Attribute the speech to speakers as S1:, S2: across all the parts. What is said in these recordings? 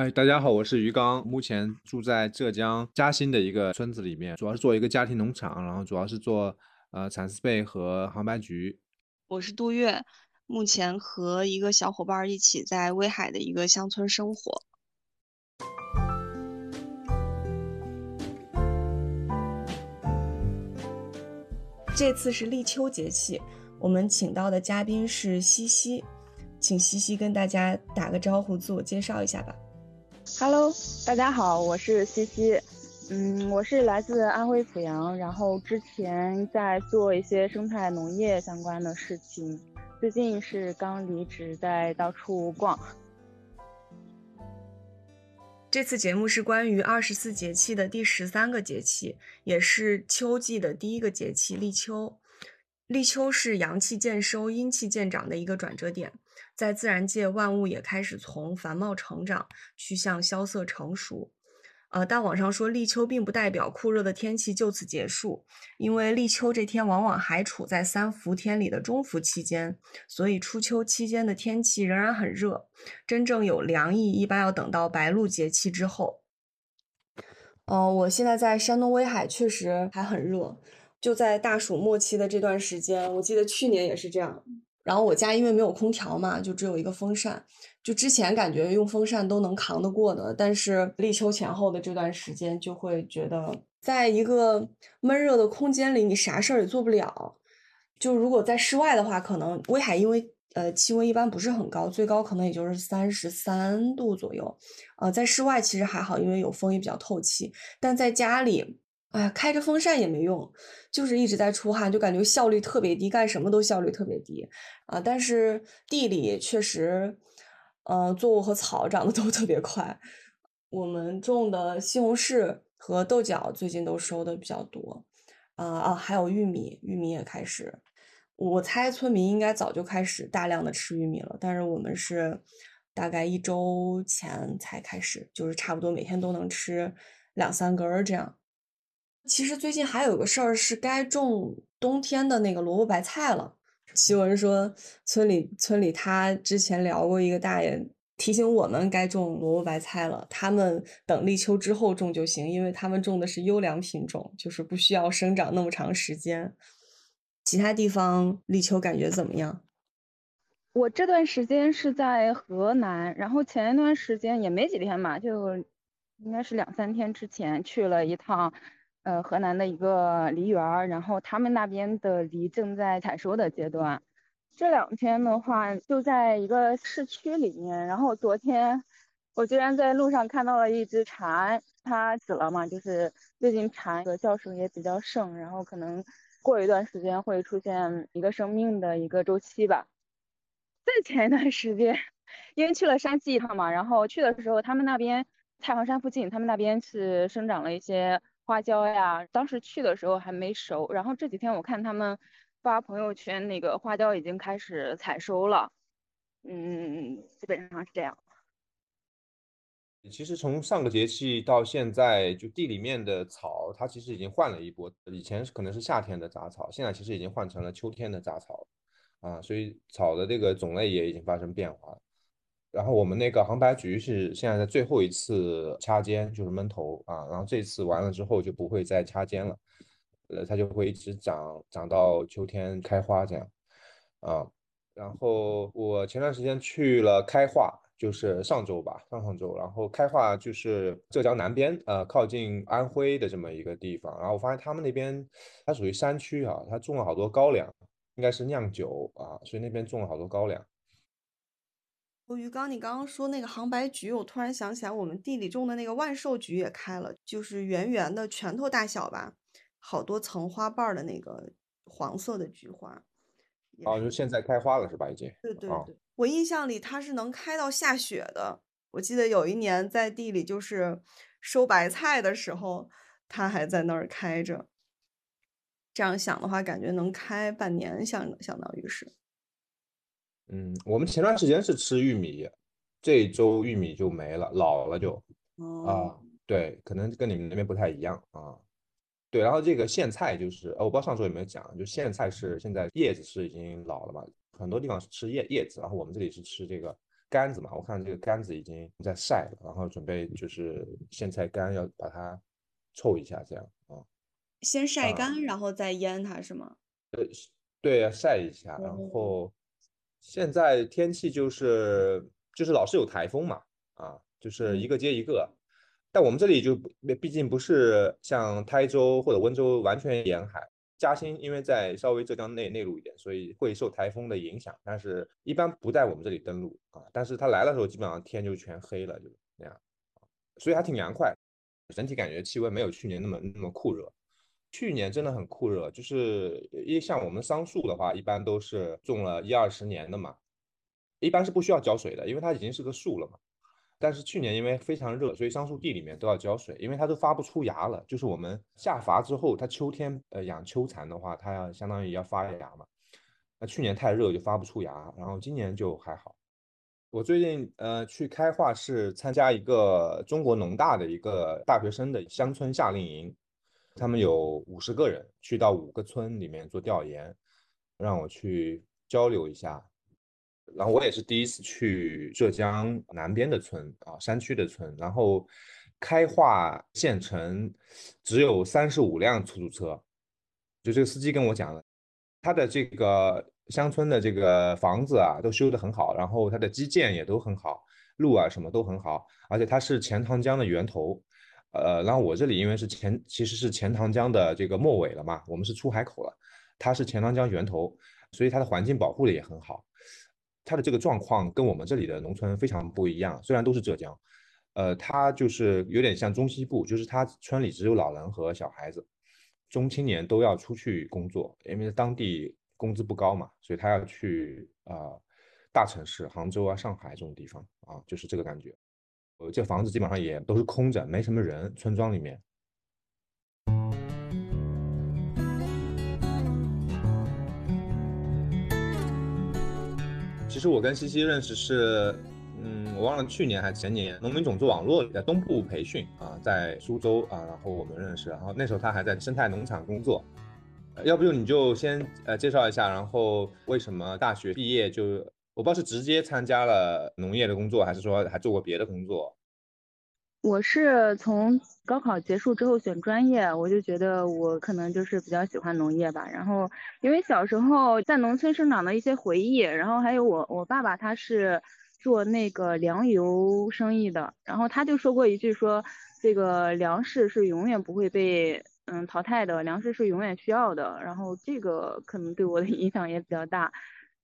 S1: 哎，大家好，我是于刚，目前住在浙江嘉兴的一个村子里面，主要是做一个家庭农场，然后主要是做呃蚕丝被和杭白菊。
S2: 我是杜月，目前和一个小伙伴一起在威海的一个乡村生活。这次是立秋节气，我们请到的嘉宾是西西，请西西跟大家打个招呼，自我介绍一下吧。
S3: Hello，大家好，我是西西，嗯，我是来自安徽阜阳，然后之前在做一些生态农业相关的事情，最近是刚离职，在到处逛。
S2: 这次节目是关于二十四节气的第十三个节气，也是秋季的第一个节气立秋。立秋是阳气渐收、阴气渐长的一个转折点。在自然界，万物也开始从繁茂成长趋向萧瑟成熟。呃，但网上说立秋并不代表酷热的天气就此结束，因为立秋这天往往还处在三伏天里的中伏期间，所以初秋期间的天气仍然很热。真正有凉意，一般要等到白露节气之后。嗯，我现在在山东威海，确实还很热。就在大暑末期的这段时间，我记得去年也是这样。然后我家因为没有空调嘛，就只有一个风扇。就之前感觉用风扇都能扛得过的，但是立秋前后的这段时间，就会觉得在一个闷热的空间里，你啥事儿也做不了。就如果在室外的话，可能威海因为呃气温一般不是很高，最高可能也就是三十三度左右。呃，在室外其实还好，因为有风也比较透气。但在家里。哎呀，开着风扇也没用，就是一直在出汗，就感觉效率特别低，干什么都效率特别低啊。但是地里确实，呃，作物和草长得都 特别快。我们种的西红柿和豆角最近都收的比较多，啊啊，还有玉米，玉米也开始。我猜村民应该早就开始大量的吃玉米了，但是我们是大概一周前才开始，就是差不多每天都能吃两三根儿这样。其实最近还有个事儿是该种冬天的那个萝卜白菜了。奇文说，村里村里他之前聊过一个大爷提醒我们该种萝卜白菜了，他们等立秋之后种就行，因为他们种的是优良品种，就是不需要生长那么长时间。其他地方立秋感觉怎么样？
S3: 我这段时间是在河南，然后前一段时间也没几天吧，就应该是两三天之前去了一趟。呃，河南的一个梨园儿，然后他们那边的梨正在采收的阶段。这两天的话，就在一个市区里面。然后昨天我居然在路上看到了一只蝉，它死了嘛，就是最近蝉的叫声也比较盛，然后可能过一段时间会出现一个生命的一个周期吧。在前一段时间，因为去了山西一趟嘛，然后去的时候他们那边太行山附近，他们那边是生长了一些。花椒呀，当时去的时候还没熟，然后这几天我看他们发朋友圈，那个花椒已经开始采收了，嗯，基本上是这样。
S1: 其实从上个节气到现在，就地里面的草，它其实已经换了一波。以前可能是夏天的杂草，现在其实已经换成了秋天的杂草，啊，所以草的这个种类也已经发生变化了。然后我们那个杭白菊是现在在最后一次掐尖，就是闷头啊。然后这次完了之后就不会再掐尖了，呃，它就会一直长长到秋天开花这样啊。然后我前段时间去了开化，就是上周吧，上上周。然后开化就是浙江南边，呃，靠近安徽的这么一个地方。然后我发现他们那边它属于山区啊，它种了好多高粱，应该是酿酒啊，所以那边种了好多高粱。
S2: 鱼缸，你刚刚说那个杭白菊，我突然想起来，我们地里种的那个万寿菊也开了，就是圆圆的，拳头大小吧，好多层花瓣的那个黄色的菊花。
S1: 哦，就现在开花了是吧？已经。
S2: 对对对，我印象里它是能开到下雪的。我记得有一年在地里就是收白菜的时候，它还在那儿开着。这样想的话，感觉能开半年，相相当于是。
S1: 嗯，我们前段时间是吃玉米，这周玉米就没了，老了就啊，对，可能跟你们那边不太一样啊。对，然后这个苋菜就是，呃，我不知道上周有没有讲，就苋菜是现在叶子是已经老了嘛，很多地方是吃叶叶子，然后我们这里是吃这个杆子嘛。我看这个杆子已经在晒了，然后准备就是苋菜干要把它凑一下，这样啊。
S2: 先晒干，然后再腌它是吗？
S1: 呃，对，要晒一下，然后现在天气就是就是老是有台风嘛，啊，就是一个接一个。但我们这里就毕竟不是像台州或者温州完全沿海，嘉兴因为在稍微浙江内内陆一点，所以会受台风的影响，但是一般不在我们这里登陆啊。但是它来的时候，基本上天就全黑了，就那样，所以还挺凉快，整体感觉气温没有去年那么那么酷热。去年真的很酷热，就是一像我们桑树的话，一般都是种了一二十年的嘛，一般是不需要浇水的，因为它已经是个树了嘛。但是去年因为非常热，所以桑树地里面都要浇水，因为它都发不出芽了。就是我们下伐之后，它秋天呃养秋蚕的话，它要相当于要发芽嘛。那去年太热就发不出芽，然后今年就还好。我最近呃去开化市参加一个中国农大的一个大学生的乡村夏令营，他们有五十个人去到五个村里面做调研，让我去交流一下。然后我也是第一次去浙江南边的村啊，山区的村。然后开化县城只有三十五辆出租车，就这个司机跟我讲了，他的这个乡村的这个房子啊都修得很好，然后它的基建也都很好，路啊什么都很好，而且它是钱塘江的源头。呃，然后我这里因为是钱其实是钱塘江的这个末尾了嘛，我们是出海口了，它是钱塘江源头，所以它的环境保护的也很好。它的这个状况跟我们这里的农村非常不一样，虽然都是浙江，呃，它就是有点像中西部，就是它村里只有老人和小孩子，中青年都要出去工作，因为当地工资不高嘛，所以他要去啊大城市，杭州啊、上海这种地方啊，就是这个感觉。这房子基本上也都是空着，没什么人，村庄里面。其实我跟西西认识是，嗯，我忘了去年还是前年，农民种子网络在东部培训啊，在苏州啊，然后我们认识，然后那时候他还在生态农场工作，要不就你就先呃介绍一下，然后为什么大学毕业就我不知道是直接参加了农业的工作，还是说还做过别的工作。
S3: 我是从高考结束之后选专业，我就觉得我可能就是比较喜欢农业吧。然后因为小时候在农村生长的一些回忆，然后还有我我爸爸他是做那个粮油生意的，然后他就说过一句说这个粮食是永远不会被嗯淘汰的，粮食是永远需要的。然后这个可能对我的影响也比较大，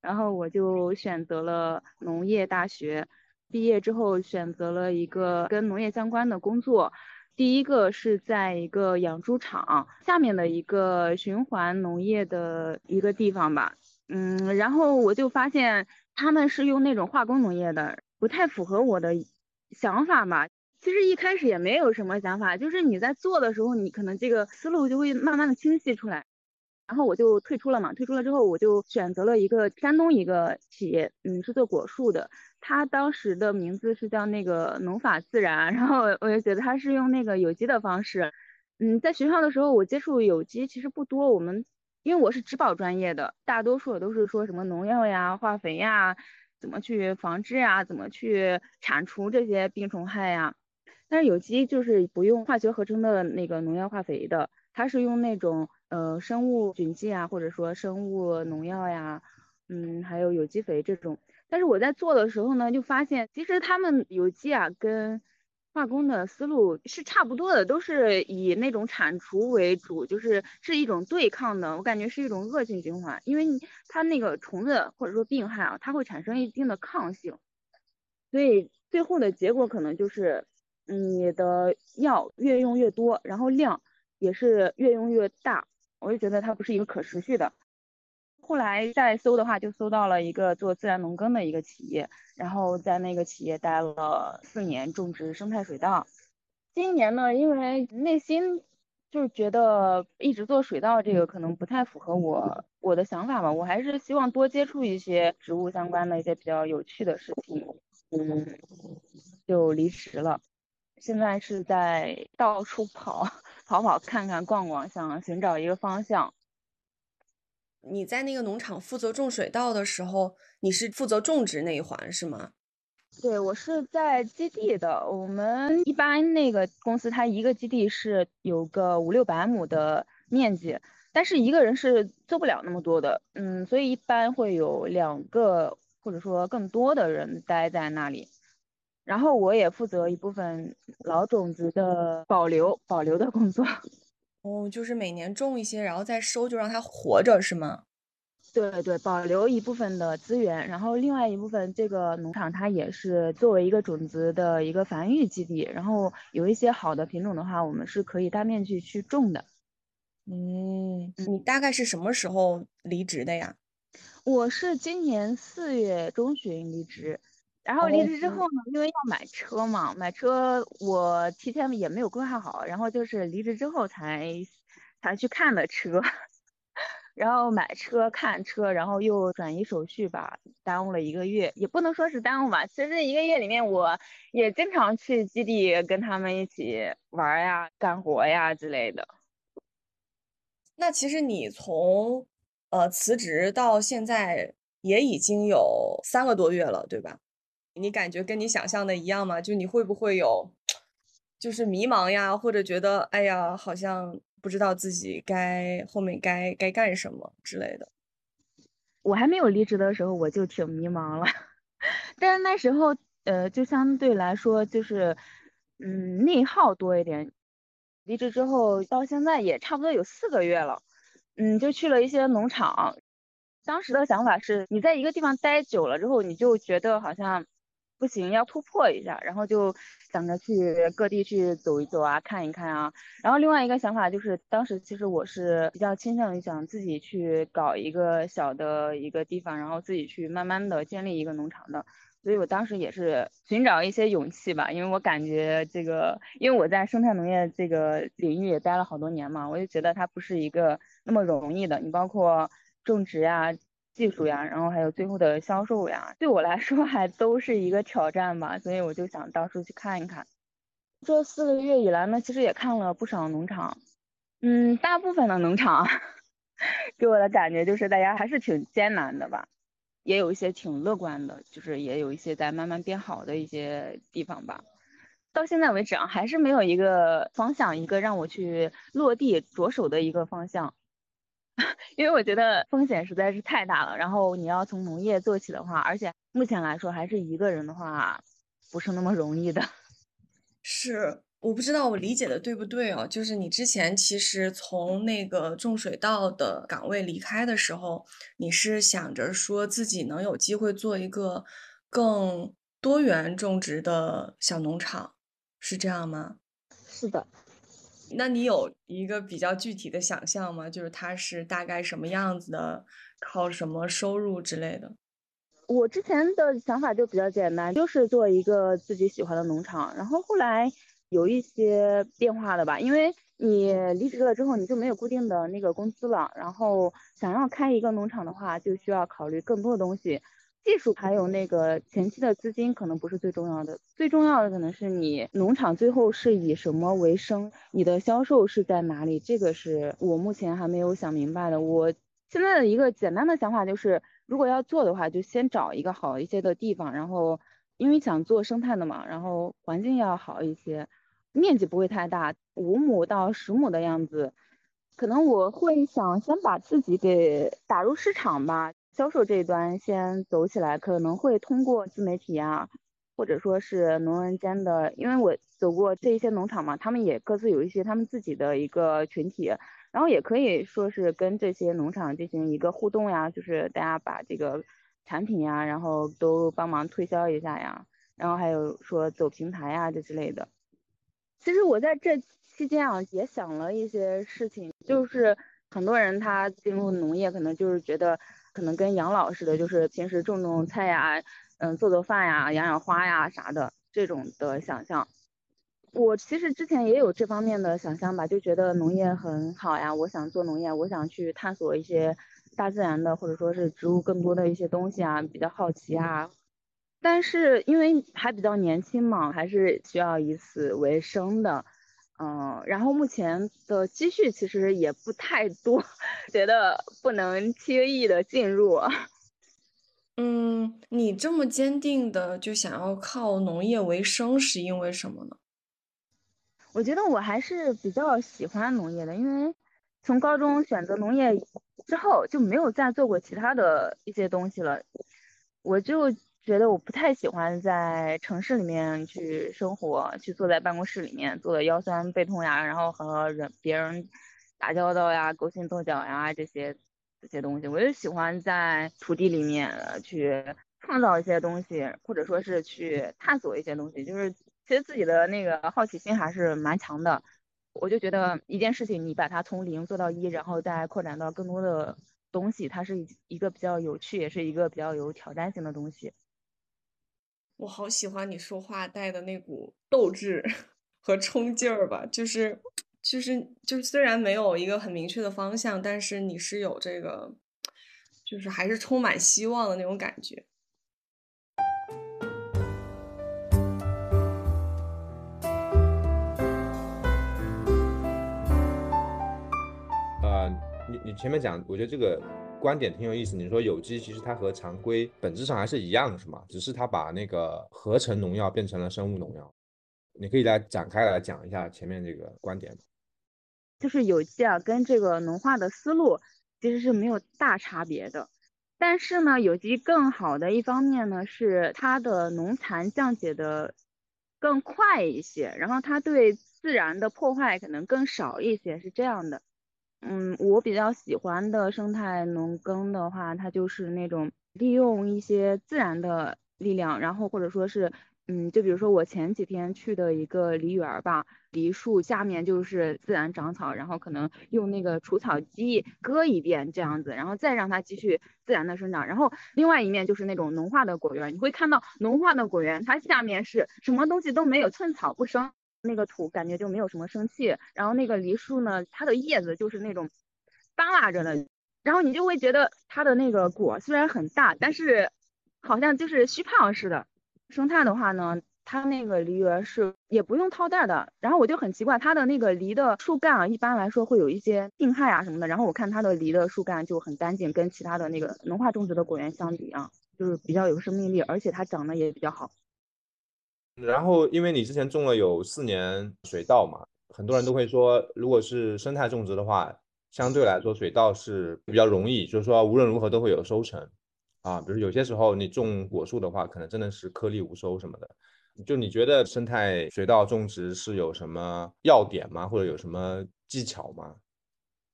S3: 然后我就选择了农业大学。毕业之后选择了一个跟农业相关的工作，第一个是在一个养猪场下面的一个循环农业的一个地方吧，嗯，然后我就发现他们是用那种化工农业的，不太符合我的想法嘛。其实一开始也没有什么想法，就是你在做的时候，你可能这个思路就会慢慢的清晰出来。然后我就退出了嘛，退出了之后，我就选择了一个山东一个企业，嗯，是做果树的。他当时的名字是叫那个农法自然，然后我就觉得他是用那个有机的方式。嗯，在学校的时候，我接触有机其实不多。我们因为我是植保专业的，大多数都是说什么农药呀、化肥呀，怎么去防治呀，怎么去铲除这些病虫害呀。但是有机就是不用化学合成的那个农药化肥的，它是用那种。呃，生物菌剂啊，或者说生物农药呀，嗯，还有有机肥这种。但是我在做的时候呢，就发现其实他们有机啊跟化工的思路是差不多的，都是以那种铲除为主，就是是一种对抗的，我感觉是一种恶性循环，因为它那个虫子或者说病害啊，它会产生一定的抗性，所以最后的结果可能就是你的药越用越多，然后量也是越用越大。我就觉得它不是一个可持续的。后来再搜的话，就搜到了一个做自然农耕的一个企业，然后在那个企业待了四年，种植生态水稻。今年呢，因为内心就是觉得一直做水稻这个可能不太符合我我的想法吧，我还是希望多接触一些植物相关的一些比较有趣的事情，嗯，就离职了。现在是在到处跑跑跑看看逛逛，想寻找一个方向。
S2: 你在那个农场负责种水稻的时候，你是负责种植那一环是吗？
S3: 对，我是在基地的。我们一般那个公司，它一个基地是有个五六百亩的面积，但是一个人是做不了那么多的，嗯，所以一般会有两个或者说更多的人待在那里。然后我也负责一部分老种子的保留保留的工作。
S2: 哦，就是每年种一些，然后再收，就让它活着，是吗？
S3: 对对，保留一部分的资源，然后另外一部分，这个农场它也是作为一个种子的一个繁育基地，然后有一些好的品种的话，我们是可以大面积去种的。
S2: 嗯，你大概是什么时候离职的呀？
S3: 我是今年四月中旬离职，然后离职之后呢，因为要买车嘛，买车我提前也没有规划好，然后就是离职之后才才去看的车。然后买车看车，然后又转移手续吧，耽误了一个月，也不能说是耽误吧。其实这一个月里面，我也经常去基地跟他们一起玩呀、干活呀之类的。
S2: 那其实你从呃辞职到现在也已经有三个多月了，对吧？你感觉跟你想象的一样吗？就你会不会有就是迷茫呀，或者觉得哎呀，好像。不知道自己该后面该该干什么之类的。
S3: 我还没有离职的时候，我就挺迷茫了。但是那时候，呃，就相对来说就是，嗯，内耗多一点。离职之后到现在也差不多有四个月了，嗯，就去了一些农场。当时的想法是，你在一个地方待久了之后，你就觉得好像。不行，要突破一下，然后就想着去各地去走一走啊，看一看啊。然后另外一个想法就是，当时其实我是比较倾向于想自己去搞一个小的一个地方，然后自己去慢慢的建立一个农场的。所以我当时也是寻找一些勇气吧，因为我感觉这个，因为我在生态农业这个领域也待了好多年嘛，我就觉得它不是一个那么容易的。你包括种植呀。技术呀，然后还有最后的销售呀，对我来说还都是一个挑战吧，所以我就想到处去看一看。这四个月以来呢，其实也看了不少农场，嗯，大部分的农场 给我的感觉就是大家还是挺艰难的吧，也有一些挺乐观的，就是也有一些在慢慢变好的一些地方吧。到现在为止啊，还是没有一个方向，一个让我去落地着手的一个方向。因为我觉得风险实在是太大了，然后你要从农业做起的话，而且目前来说还是一个人的话，不是那么容易的。
S2: 是，我不知道我理解的对不对哦，就是你之前其实从那个种水稻的岗位离开的时候，你是想着说自己能有机会做一个更多元种植的小农场，是这样吗？
S3: 是的。
S2: 那你有一个比较具体的想象吗？就是它是大概什么样子的，靠什么收入之类的？
S3: 我之前的想法就比较简单，就是做一个自己喜欢的农场。然后后来有一些变化了吧，因为你离职了之后，你就没有固定的那个工资了。然后想要开一个农场的话，就需要考虑更多的东西。技术还有那个前期的资金可能不是最重要的，最重要的可能是你农场最后是以什么为生，你的销售是在哪里，这个是我目前还没有想明白的。我现在的一个简单的想法就是，如果要做的话，就先找一个好一些的地方，然后因为想做生态的嘛，然后环境要好一些，面积不会太大，五亩到十亩的样子，可能我会想先把自己给打入市场吧。销售这一端先走起来，可能会通过自媒体啊，或者说是农人间的，因为我走过这一些农场嘛，他们也各自有一些他们自己的一个群体，然后也可以说是跟这些农场进行一个互动呀，就是大家把这个产品呀，然后都帮忙推销一下呀，然后还有说走平台呀这之类的。其实我在这期间啊，也想了一些事情，就是很多人他进入农业可能就是觉得。可能跟养老似的，就是平时种种菜呀，嗯，做做饭呀，养养花呀啥的这种的想象。我其实之前也有这方面的想象吧，就觉得农业很好呀，我想做农业，我想去探索一些大自然的或者说是植物更多的一些东西啊，比较好奇啊。但是因为还比较年轻嘛，还是需要以此为生的，嗯，然后目前的积蓄其实也不太多，觉得不能轻易的进入。
S2: 嗯，你这么坚定的就想要靠农业为生，是因为什么呢？
S3: 我觉得我还是比较喜欢农业的，因为从高中选择农业之后就没有再做过其他的一些东西了，我就。觉得我不太喜欢在城市里面去生活，去坐在办公室里面做的腰酸背痛呀，然后和人别人打交道呀，勾心斗角呀这些这些东西，我就喜欢在土地里面去创造一些东西，或者说是去探索一些东西。就是其实自己的那个好奇心还是蛮强的，我就觉得一件事情你把它从零做到一，然后再扩展到更多的东西，它是一个比较有趣，也是一个比较有挑战性的东西。
S2: 我好喜欢你说话带的那股斗志 和冲劲儿吧，就是，就是，就是，虽然没有一个很明确的方向，但是你是有这个，就是还是充满希望的那种感觉。
S1: 呃，你你前面讲，我觉得这个。观点挺有意思，你说有机其实它和常规本质上还是一样，是吗？只是它把那个合成农药变成了生物农药。你可以来展开来讲一下前面这个观点。
S3: 就是有机啊，跟这个农化的思路其实是没有大差别的。但是呢，有机更好的一方面呢，是它的农残降解的更快一些，然后它对自然的破坏可能更少一些，是这样的。嗯，我比较喜欢的生态农耕的话，它就是那种利用一些自然的力量，然后或者说是，嗯，就比如说我前几天去的一个梨园吧，梨树下面就是自然长草，然后可能用那个除草机割一遍这样子，然后再让它继续自然的生长。然后另外一面就是那种农化的果园，你会看到农化的果园，它下面是什么东西都没有，寸草不生。那个土感觉就没有什么生气，然后那个梨树呢，它的叶子就是那种耷拉着的，然后你就会觉得它的那个果虽然很大，但是好像就是虚胖似的。生态的话呢，它那个梨园是也不用套袋的，然后我就很奇怪，它的那个梨的树干啊，一般来说会有一些病害啊什么的，然后我看它的梨的树干就很干净，跟其他的那个农化种植的果园相比啊，就是比较有生命力，而且它长得也比较好。
S1: 然后，因为你之前种了有四年水稻嘛，很多人都会说，如果是生态种植的话，相对来说水稻是比较容易，就是说无论如何都会有收成啊。比如有些时候你种果树的话，可能真的是颗粒无收什么的。就你觉得生态水稻种植是有什么要点吗？或者有什么技巧吗？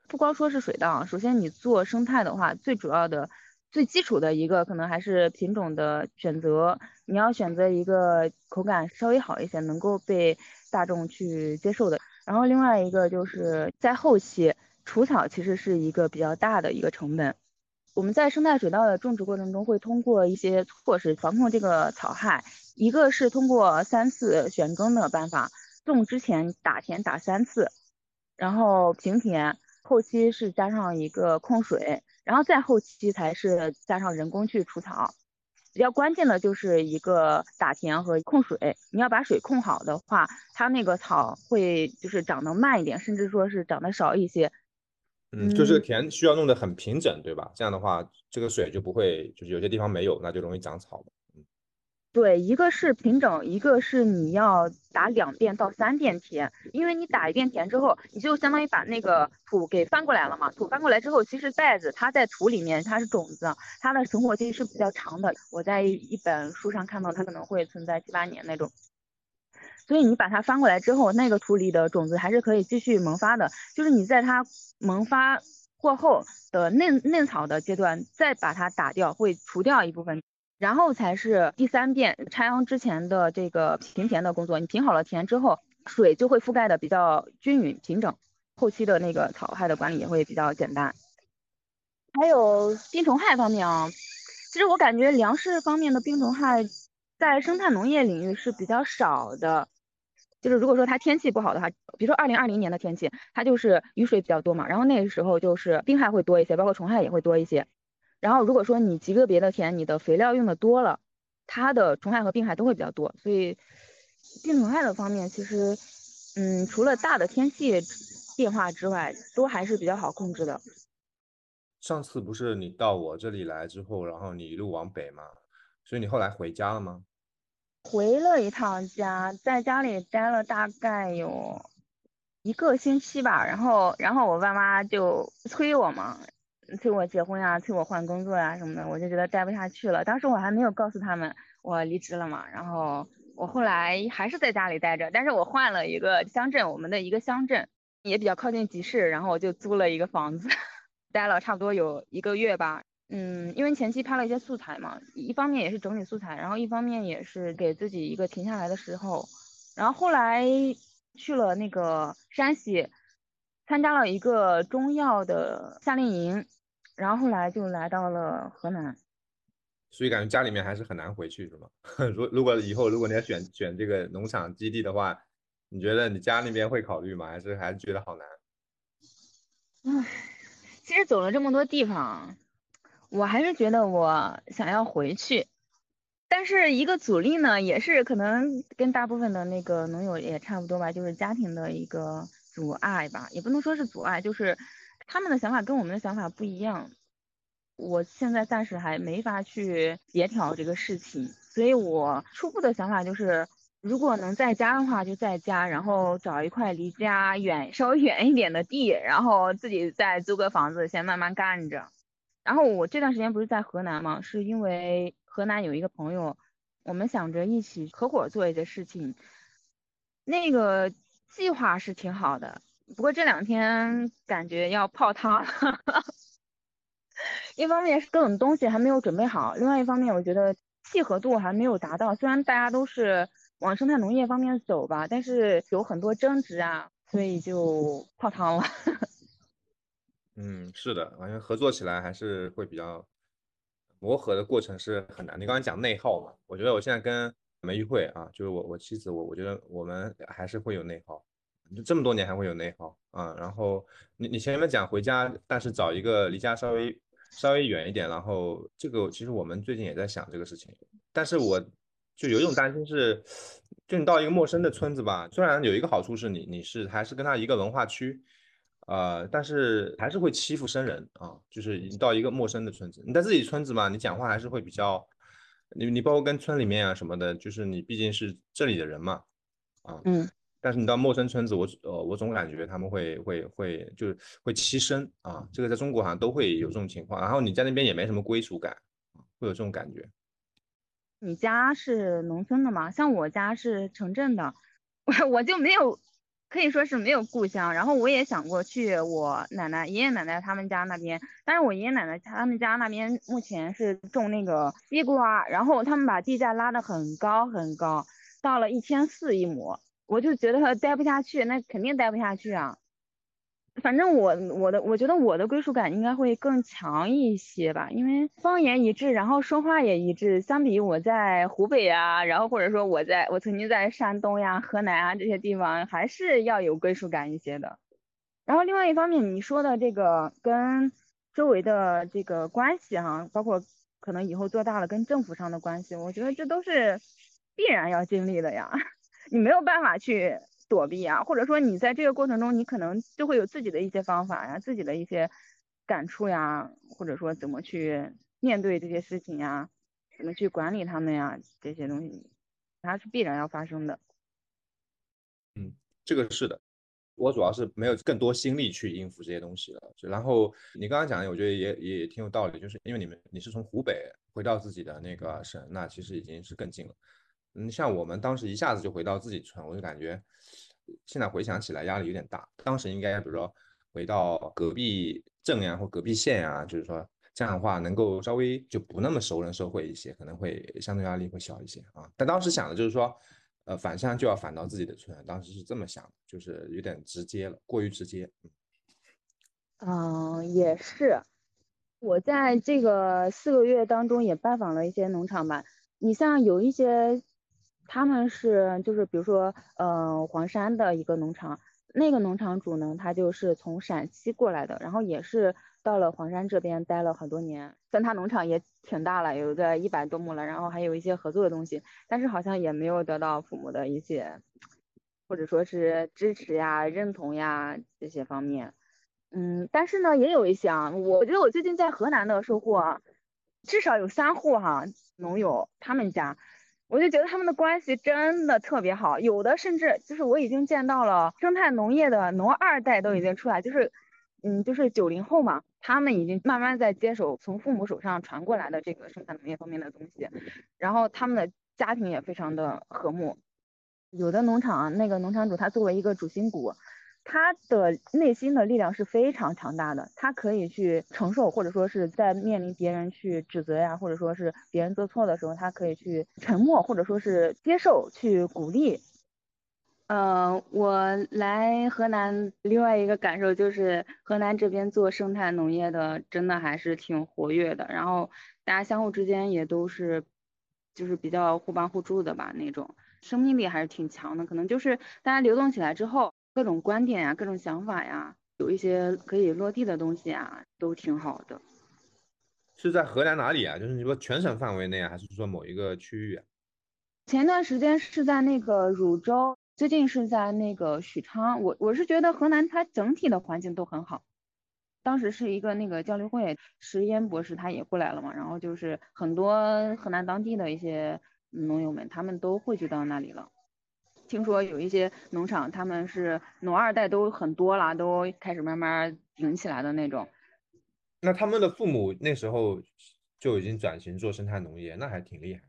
S3: 不光说是水稻，首先你做生态的话，最主要的。最基础的一个可能还是品种的选择，你要选择一个口感稍微好一些，能够被大众去接受的。然后另外一个就是在后期除草，其实是一个比较大的一个成本。我们在生态水稻的种植过程中，会通过一些措施防控这个草害，一个是通过三次选耕的办法，种之前打田打三次，然后平田，后期是加上一个控水。然后再后期才是加上人工去除草，比较关键的就是一个打田和控水。你要把水控好的话，它那个草会就是长得慢一点，甚至说是长得少一些。
S1: 嗯，就是田需要弄得很平整，对吧？这样的话，这个水就不会就是有些地方没有，那就容易长草。
S3: 对，一个是平整，一个是你要打两遍到三遍田，因为你打一遍田之后，你就相当于把那个土给翻过来了嘛。土翻过来之后，其实袋子它在土里面，它是种子，它的存活期是比较长的。我在一本书上看到，它可能会存在七八年那种。所以你把它翻过来之后，那个土里的种子还是可以继续萌发的。就是你在它萌发过后的嫩嫩草的阶段，再把它打掉，会除掉一部分。然后才是第三遍插秧之前的这个平田的工作。你平好了田之后，水就会覆盖的比较均匀平整，后期的那个草害的管理也会比较简单。还有病虫害方面啊，其实我感觉粮食方面的病虫害在生态农业领域是比较少的。就是如果说它天气不好的话，比如说二零二零年的天气，它就是雨水比较多嘛，然后那个时候就是病害会多一些，包括虫害也会多一些。然后如果说你极个别的田，你的肥料用的多了，它的虫害和病害都会比较多。所以病虫害的方面，其实嗯，除了大的天气变化之外，都还是比较好控制的。
S1: 上次不是你到我这里来之后，然后你一路往北嘛，所以你后来回家了吗？
S3: 回了一趟家，在家里待了大概有一个星期吧，然后，然后我爸妈就催我嘛，催我结婚呀，催我换工作呀什么的，我就觉得待不下去了。当时我还没有告诉他们我离职了嘛，然后我后来还是在家里待着，但是我换了一个乡镇，我们的一个乡镇也比较靠近集市，然后我就租了一个房子，待了差不多有一个月吧。嗯，因为前期拍了一些素材嘛，一方面也是整理素材，然后一方面也是给自己一个停下来的时候。然后后来去了那个山西，参加了一个中药的夏令营，然后后来就来到了河南。
S1: 所以感觉家里面还是很难回去，是吗？如如果以后如果你要选选这个农场基地的话，你觉得你家那边会考虑吗？还是还是觉得好难？
S3: 唉，其实走了这么多地方。我还是觉得我想要回去，但是一个阻力呢，也是可能跟大部分的那个农友也差不多吧，就是家庭的一个阻碍吧，也不能说是阻碍，就是他们的想法跟我们的想法不一样。我现在暂时还没法去协调这个事情，所以我初步的想法就是，如果能在家的话就在家，然后找一块离家远稍微远一点的地，然后自己再租个房子，先慢慢干着。然后我这段时间不是在河南吗？是因为河南有一个朋友，我们想着一起合伙做一些事情，那个计划是挺好的。不过这两天感觉要泡汤，一方面是各种东西还没有准备好，另外一方面我觉得契合度还没有达到。虽然大家都是往生态农业方面走吧，但是有很多争执啊，所以就泡汤了。
S1: 嗯，是的，好像合作起来还是会比较磨合的过程是很难。你刚才讲内耗嘛，我觉得我现在跟梅玉慧啊，就是我我妻子，我我觉得我们还是会有内耗，就这么多年还会有内耗啊。然后你你前面讲回家，但是找一个离家稍微稍微远一点，然后这个其实我们最近也在想这个事情，但是我就有一种担心是，就你到一个陌生的村子吧，虽然有一个好处是你你是还是跟他一个文化区。呃，但是还是会欺负生人啊，就是你到一个陌生的村子，你在自己村子嘛，你讲话还是会比较，你你包括跟村里面啊什么的，就是你毕竟是这里的人嘛，啊，
S3: 嗯，
S1: 但是你到陌生村子，我呃我总感觉他们会会会就是会欺生啊，这个在中国好像都会有这种情况，然后你在那边也没什么归属感，会有这种感觉。
S3: 你家是农村的吗？像我家是城镇的，我我就没有。可以说是没有故乡，然后我也想过去我奶奶、爷爷奶奶他们家那边，但是我爷爷奶奶他们家那边目前是种那个西瓜，然后他们把地价拉得很高很高，到了一千四一亩，我就觉得待不下去，那肯定待不下去啊。反正我我的我觉得我的归属感应该会更强一些吧，因为方言一致，然后说话也一致。相比我在湖北啊，然后或者说我在我曾经在山东呀、河南啊这些地方，还是要有归属感一些的。然后另外一方面，你说的这个跟周围的这个关系哈，包括可能以后做大了跟政府上的关系，我觉得这都是必然要经历的呀，你没有办法去。躲避啊，或者说你在这个过程中，你可能就会有自己的一些方法呀，自己的一些感触呀，或者说怎么去面对这些事情呀，怎么去管理他们呀，这些东西它是必然要发生的。
S1: 嗯，这个是的，我主要是没有更多心力去应付这些东西了。然后你刚刚讲的，我觉得也也挺有道理，就是因为你们你是从湖北回到自己的那个省，那其实已经是更近了。嗯，像我们当时一下子就回到自己村，我就感觉现在回想起来压力有点大。当时应该比如说回到隔壁镇呀或隔壁县呀，就是说这样的话能够稍微就不那么熟人社会一些，可能会相对压力会小一些啊。但当时想的就是说，呃，返乡就要返到自己的村，当时是这么想，就是有点直接了，过于直接。
S3: 嗯，也是。我在这个四个月当中也拜访了一些农场吧，你像有一些。他们是就是比如说，呃，黄山的一个农场，那个农场主呢，他就是从陕西过来的，然后也是到了黄山这边待了很多年，但他农场也挺大了，有个一百多亩了，然后还有一些合作的东西，但是好像也没有得到父母的一些，或者说是支持呀、认同呀这些方面。嗯，但是呢，也有一些啊，我觉得我最近在河南的收获，至少有三户哈农友，他们家，我就觉得他们的关系真的特别好，有的甚至就是我已经见到了生态农业的农二代都已经出来，就是，嗯，就是九零后嘛，他们已经慢慢在接手从父母手上传过来的这个生态农业方面的东西，然后他们的家庭也非常的和睦，有的农场那个农场主他作为一个主心骨。他的内心的力量是非常强大的，他可以去承受，或者说是在面临别人去指责呀，或者说是别人做错的时候，他可以去沉默，或者说是接受，去鼓励。嗯，我来河南另外一个感受就是，河南这边做生态农业的真的还是挺活跃的，然后大家相互之间也都是，就是比较互帮互助的吧，那种生命力还是挺强的，可能就是大家流动起来之后。各种观点呀，各种想法呀，有一些可以落地的东西啊，都挺好的。
S1: 是在河南哪里啊？就是你说全省范围内啊，还是说某一个区域啊？
S3: 前段时间是在那个汝州，最近是在那个许昌。我我是觉得河南它整体的环境都很好。当时是一个那个交流会，石烟博士他也过来了嘛，然后就是很多河南当地的一些农友们，他们都汇聚到那里了。听说有一些农场，他们是农二代都很多了，都开始慢慢顶起来的那种。
S1: 那他们的父母那时候就已经转型做生态农业，那还挺厉害。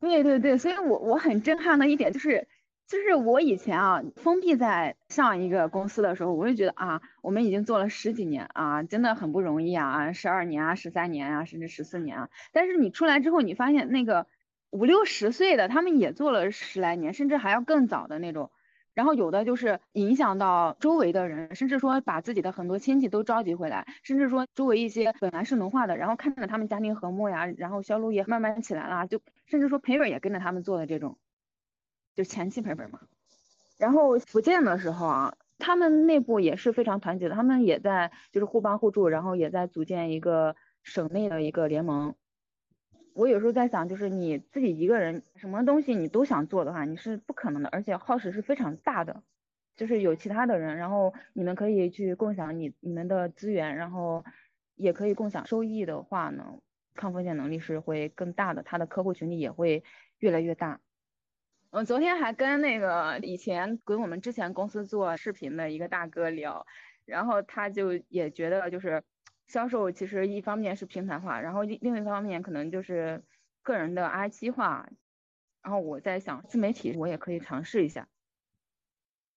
S3: 对对对，所以我我很震撼的一点就是，就是我以前啊封闭在上一个公司的时候，我就觉得啊，我们已经做了十几年啊，真的很不容易啊，十二年啊，十三年啊，甚至十四年啊。但是你出来之后，你发现那个。五六十岁的，他们也做了十来年，甚至还要更早的那种。然后有的就是影响到周围的人，甚至说把自己的很多亲戚都召集回来，甚至说周围一些本来是农化的，然后看着他们家庭和睦呀，然后销路也慢慢起来了，就甚至说赔本也跟着他们做的这种，就前期赔本嘛。然后福建的时候啊，他们内部也是非常团结的，他们也在就是互帮互助，然后也在组建一个省内的一个联盟。我有时候在想，就是你自己一个人什么东西你都想做的话，你是不可能的，而且耗时是非常大的。就是有其他的人，然后你们可以去共享你你们的资源，然后也可以共享收益的话呢，抗风险能力是会更大的，他的客户群体也会越来越大。我昨天还跟那个以前跟我们之前公司做视频的一个大哥聊，然后他就也觉得就是。销售其实一方面是平台化，然后另一方面可能就是个人的 IP 化，然后我在想自媒体我也可以尝试一下。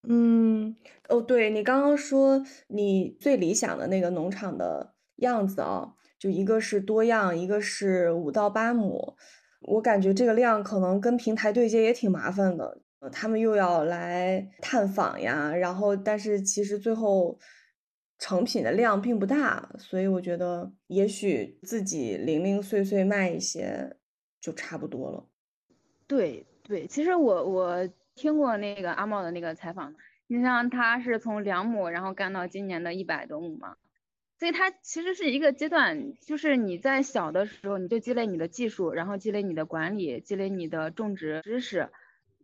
S2: 嗯，哦，对你刚刚说你最理想的那个农场的样子啊，就一个是多样，一个是五到八亩，我感觉这个量可能跟平台对接也挺麻烦的，呃，他们又要来探访呀，然后但是其实最后。成品的量并不大，所以我觉得也许自己零零碎碎卖一些就差不多了。
S3: 对对，其实我我听过那个阿茂的那个采访，你像他是从两亩然后干到今年的一百多亩嘛，所以他其实是一个阶段，就是你在小的时候你就积累你的技术，然后积累你的管理，积累你的种植知识、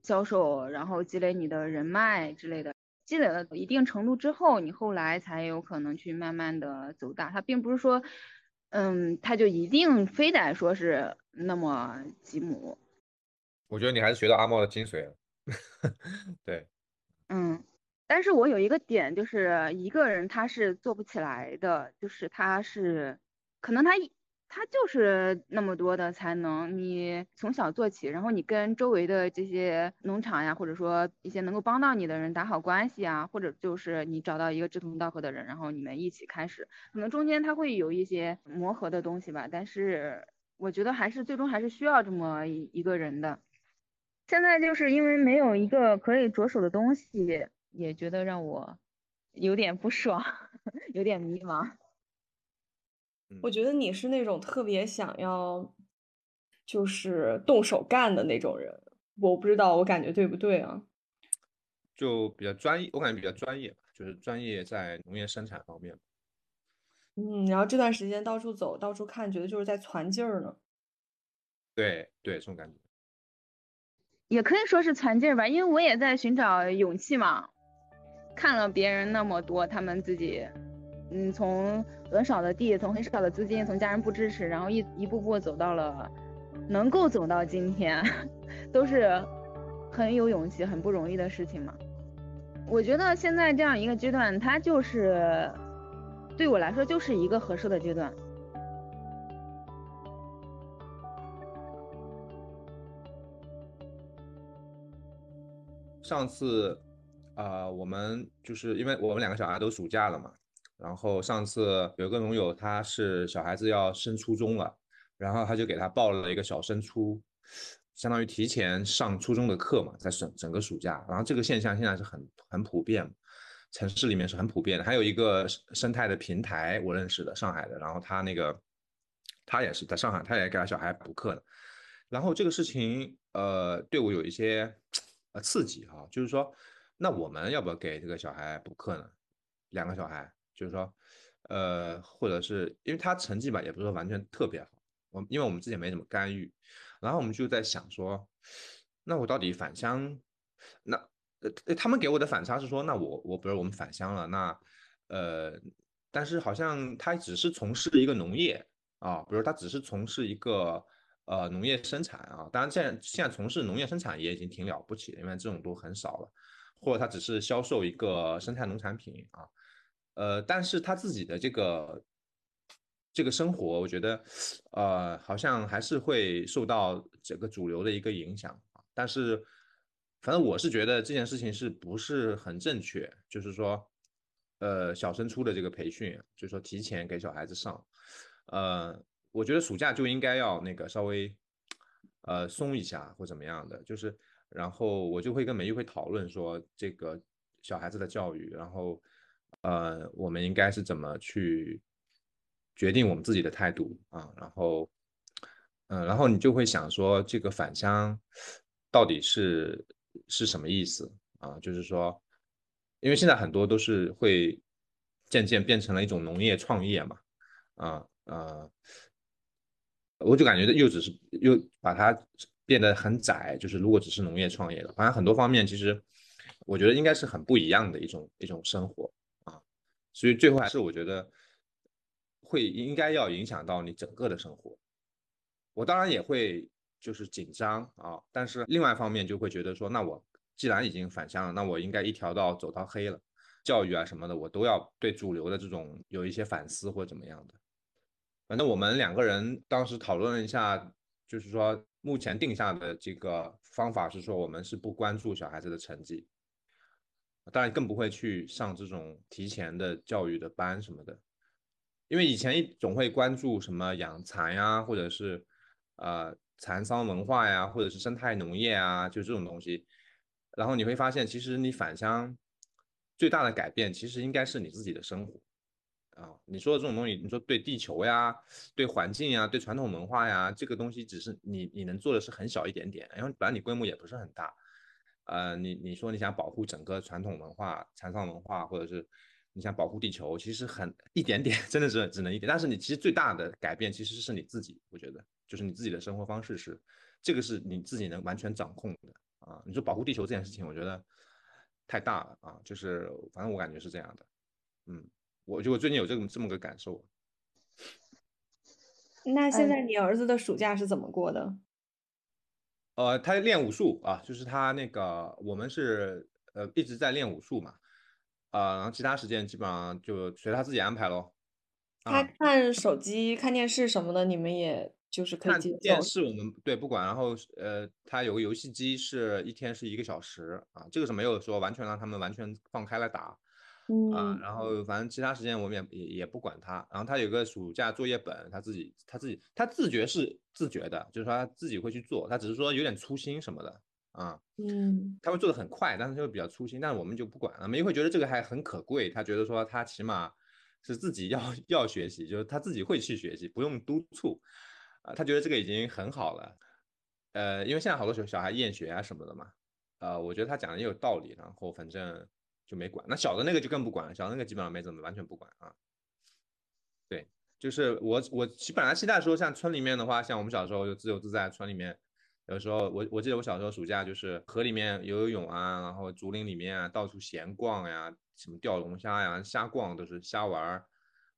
S3: 销售，然后积累你的人脉之类的。积累了一定程度之后，你后来才有可能去慢慢的走大。它并不是说，嗯，它就一定非得说是那么几亩。
S1: 我觉得你还是学到阿茂的精髓了。对，
S3: 嗯，但是我有一个点，就是一个人他是做不起来的，就是他是可能他。他就是那么多的才能，你从小做起，然后你跟周围的这些农场呀，或者说一些能够帮到你的人打好关系啊，或者就是你找到一个志同道合的人，然后你们一起开始，可能中间他会有一些磨合的东西吧，但是我觉得还是最终还是需要这么一个人的。现在就是因为没有一个可以着手的东西，也觉得让我有点不爽，有点迷茫。
S2: 我觉得你是那种特别想要，就是动手干的那种人。我不知道，我感觉对不对啊？
S1: 就比较专业，我感觉比较专业吧，就是专业在农业生产方面。
S2: 嗯，然后这段时间到处走，到处看，觉得就是在攒劲儿呢。
S1: 对对，这种感觉。
S3: 也可以说是攒劲儿吧，因为我也在寻找勇气嘛。看了别人那么多，他们自己，嗯，从很少的地，从很少的资金，从家人不支持，然后一一步步走到了能够走到今天，都是很有勇气、很不容易的事情嘛。我觉得现在这样一个阶段，它就是对我来说就是一个合适的阶段。
S1: 上次。啊，我们就是因为我们两个小孩都暑假了嘛，然后上次有个农友，他是小孩子要升初中了，然后他就给他报了一个小升初，相当于提前上初中的课嘛，在整整个暑假，然后这个现象现在是很很普遍，城市里面是很普遍的。还有一个生态的平台，我认识的上海的，然后他那个他也是在上海，他也给他小孩补课的，然后这个事情呃对我有一些呃刺激哈，就是说。那我们要不要给这个小孩补课呢？两个小孩，就是说，呃，或者是因为他成绩吧，也不是说完全特别好。我因为我们之前没怎么干预，然后我们就在想说，那我到底返乡？那呃，他们给我的反差是说，那我我比如我们返乡了，那呃，但是好像他只是从事一个农业啊，比如他只是从事一个呃农业生产啊。当然，现在现在从事农业生产也已经挺了不起的，因为这种都很少了。或者他只是销售一个生态农产品啊，呃，但是他自己的这个这个生活，我觉得，呃，好像还是会受到整个主流的一个影响啊。但是，反正我是觉得这件事情是不是很正确？就是说，呃，小升初的这个培训，就是说提前给小孩子上，呃，我觉得暑假就应该要那个稍微，呃，松一下或怎么样的，就是。然后我就会跟梅玉会讨论说这个小孩子的教育，然后呃我们应该是怎么去决定我们自己的态度啊？然后嗯，然后你就会想说这个返乡到底是是什么意思啊？就是说，因为现在很多都是会渐渐变成了一种农业创业嘛，啊啊，我就感觉又只是又把它。变得很窄，就是如果只是农业创业的，反正很多方面其实我觉得应该是很不一样的一种一种生活，所以最后还是我觉得会应该要影响到你整个的生活。我当然也会就是紧张啊，但是另外一方面就会觉得说，那我既然已经返乡了，那我应该一条道走到黑了，教育啊什么的我都要对主流的这种有一些反思或怎么样的。反正我们两个人当时讨论了一下，就是说。目前定下的这个方法是说，我们是不关注小孩子的成绩，当然更不会去上这种提前的教育的班什么的，因为以前总会关注什么养蚕呀，或者是呃蚕桑文化呀，或者是生态农业啊，就这种东西，然后你会发现，其实你返乡最大的改变，其实应该是你自己的生活。啊，你说的这种东西，你说对地球呀、对环境呀、对传统文化呀，这个东西只是你你能做的是很小一点点，因为本来你规模也不是很大。呃，你你说你想保护整个传统文化、禅丧文化，或者是你想保护地球，其实很一点点，真的是只能一点。但是你其实最大的改变其实是你自己，我觉得就是你自己的生活方式是这个是你自己能完全掌控的啊。你说保护地球这件事情，我觉得太大了啊，就是反正我感觉是这样的，嗯。我就我最近有这么这么个感受。
S2: 那现在你儿子的暑假是怎么过的？
S1: 呃，他练武术啊，就是他那个我们是呃一直在练武术嘛，啊，然后其他时间基本上就随他自己安排喽。
S2: 他看手机、看电视什么的，你们也就是可以
S1: 看电视，我们对不管。然后呃，他有个游戏机，是一天是一个小时啊，这个是没有说完全让他们完全放开来打。啊，然后反正其他时间我们也也也不管他。然后他有个暑假作业本，他自己他自己他自觉是自觉的，就是说他自己会去做，他只是说有点粗心什么的啊。
S2: 嗯，
S1: 他会做的很快，但是就会比较粗心，但是我们就不管了。梅会觉得这个还很可贵，他觉得说他起码是自己要 要学习，就是他自己会去学习，不用督促啊。他觉得这个已经很好了。呃，因为现在好多小小孩厌学啊什么的嘛，呃，我觉得他讲的也有道理，然后反正就没管。那小的那个就更不管了，小的那个基本上没怎么完全不管啊。对，就是我我本来期待说像村里面的话，像我们小时候就自由自在，村里面有时候我我记得我小时候暑假就是河里面游游泳啊，然后竹林里面啊到处闲逛呀，什么钓龙虾呀、瞎逛都是瞎玩儿，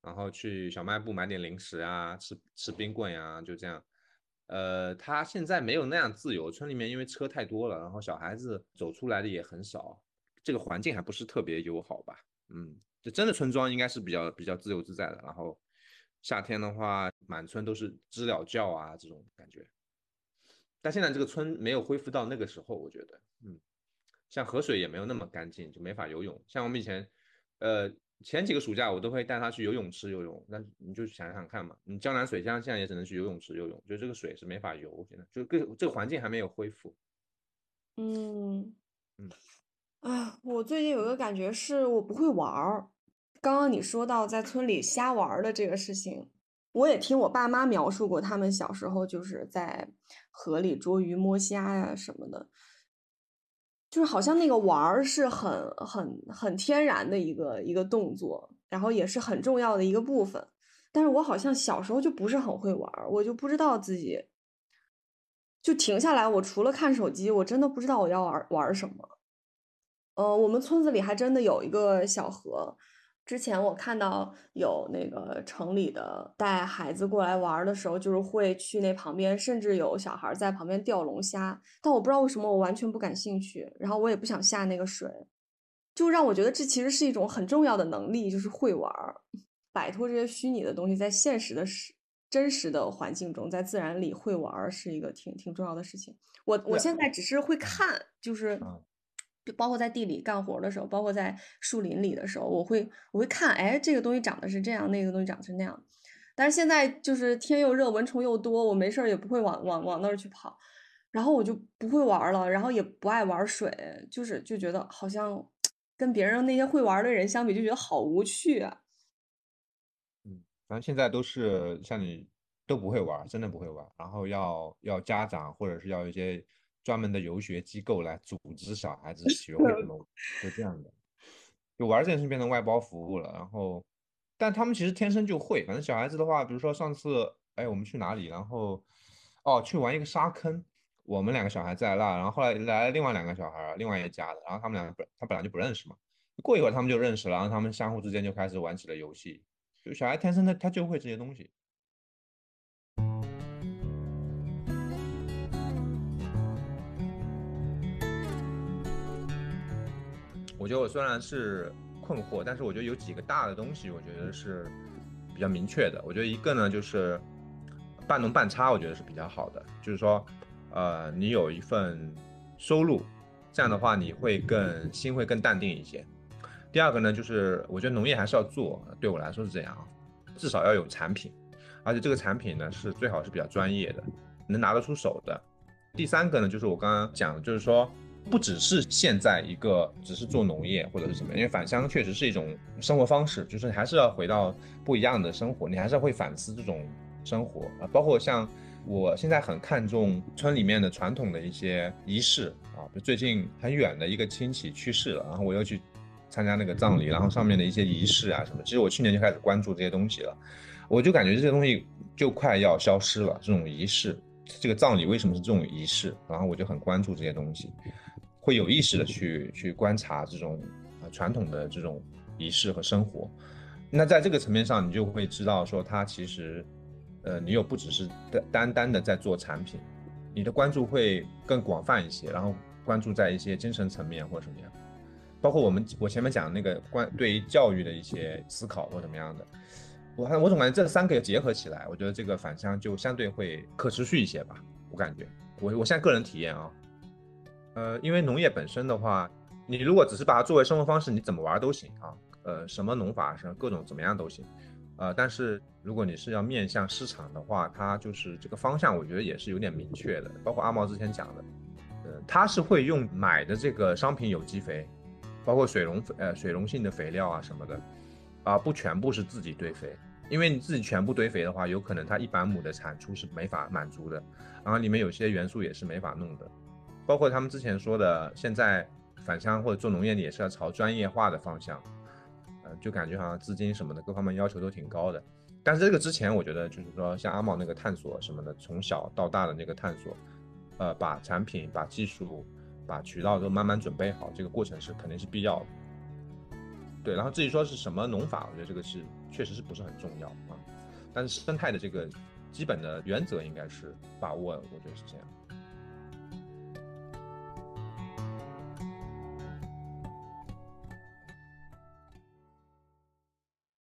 S1: 然后去小卖部买点零食啊，吃吃冰棍呀，就这样。呃，他现在没有那样自由，村里面因为车太多了，然后小孩子走出来的也很少，这个环境还不是特别友好吧？嗯，就真的村庄应该是比较比较自由自在的。然后夏天的话，满村都是知了叫啊这种感觉。但现在这个村没有恢复到那个时候，我觉得，嗯，像河水也没有那么干净，就没法游泳。像我们以前，呃。前几个暑假我都会带他去游泳池游泳，那你就想想看嘛，你江南水乡现在也只能去游泳池游泳，就这个水是没法游，现在就个这个环境还没有恢复。
S2: 嗯
S1: 嗯，
S2: 啊，我最近有个感觉是我不会玩儿。刚刚你说到在村里瞎玩的这个事情，我也听我爸妈描述过，他们小时候就是在河里捉鱼摸虾呀什么的。就是好像那个玩儿是很很很天然的一个一个动作，然后也是很重要的一个部分。但是我好像小时候就不是很会玩儿，我就不知道自己就停下来，我除了看手机，我真的不知道我要玩玩什么。呃，我们村子里还真的有一个小河。之前我看到有那个城里的带孩子过来玩的时候，就是会去那旁边，甚至有小孩在旁边钓龙虾。但我不知道为什么我完全不感兴趣，然后我也不想下那个水，就让我觉得这其实是一种很重要的能力，就是会玩，摆脱这些虚拟的东西，在现实的、实真实的环境中，在自然里会玩是一个挺挺重要的事情。我我现在只是会看，就是。包括在地里干活的时候，包括在树林里的时候，我会我会看，哎，这个东西长得是这样，那个东西长得是那样。但是现在就是天又热，蚊虫又多，我没事儿也不会往往往那儿去跑，然后我就不会玩了，然后也不爱玩水，就是就觉得好像 跟别人那些会玩的人相比，就觉得好无趣啊。
S1: 嗯，反正现在都是像你都不会玩，真的不会玩，然后要要家长或者是要一些。专门的游学机构来组织小孩子学会怎么，就这样的，就玩这件事变成外包服务了。然后，但他们其实天生就会。反正小孩子的话，比如说上次，哎，我们去哪里？然后，哦，去玩一个沙坑。我们两个小孩在那，然后后来来了另外两个小孩，另外一家的。然后他们两个本他本来就不认识嘛。过一会儿他们就认识了，然后他们相互之间就开始玩起了游戏。就小孩天生他他就会这些东西。我觉得我虽然是困惑，但是我觉得有几个大的东西，我觉得是比较明确的。我觉得一个呢就是半农半差，我觉得是比较好的，就是说，呃，你有一份收入，这样的话你会更心会更淡定一些。第二个呢，就是我觉得农业还是要做，对我来说是这样，至少要有产品，而且这个产品呢是最好是比较专业的，能拿得出手的。第三个呢，就是我刚刚讲的，就是说。不只是现在一个，只是做农业或者是什么，因为返乡确实是一种生活方式，就是你还是要回到不一样的生活，你还是会反思这种生活啊。包括像我现在很看重村里面的传统的一些仪式啊，就最近很远的一个亲戚去世了，然后我又去参加那个葬礼，然后上面的一些仪式啊什么，其实我去年就开始关注这些东西了，我就感觉这些东西就快要消失了，这种仪式，这个葬礼为什么是这种仪式？然后我就很关注这些东西。会有意识的去去观察这种啊传统的这种仪式和生活，那在这个层面上，你就会知道说，它其实，呃，你又不只是单单单的在做产品，你的关注会更广泛一些，然后关注在一些精神层面或者什么样，包括我们我前面讲那个关对于教育的一些思考或怎么样的，我看我总感觉这三个结合起来，我觉得这个返乡就相对会可持续一些吧，我感觉。我我现在个人体验啊。呃，因为农业本身的话，你如果只是把它作为生活方式，你怎么玩都行啊。呃，什么农法，什么各种怎么样都行。呃，但是如果你是要面向市场的话，它就是这个方向，我觉得也是有点明确的。包括阿毛之前讲的，呃，他是会用买的这个商品有机肥，包括水溶肥呃水溶性的肥料啊什么的，啊，不全部是自己堆肥，因为你自己全部堆肥的话，有可能它一百亩的产出是没法满足的，然后里面有些元素也是没法弄的，包括他们之前说的，现在返乡或者做农业也是要朝专业化的方向，呃，就感觉好像资金什么的各方面要求都挺高的。但是这个之前，我觉得就是说像阿茂那个探索什么的，从小到大的那个探索，呃，把产品、把技术、把渠道都慢慢准备好，这个过程是肯定是必要的。对，然后至于说是什么农法，我觉得这个是确实是不是很重要啊。但是生态的这个基本的原则应该是把握，我觉得是这样。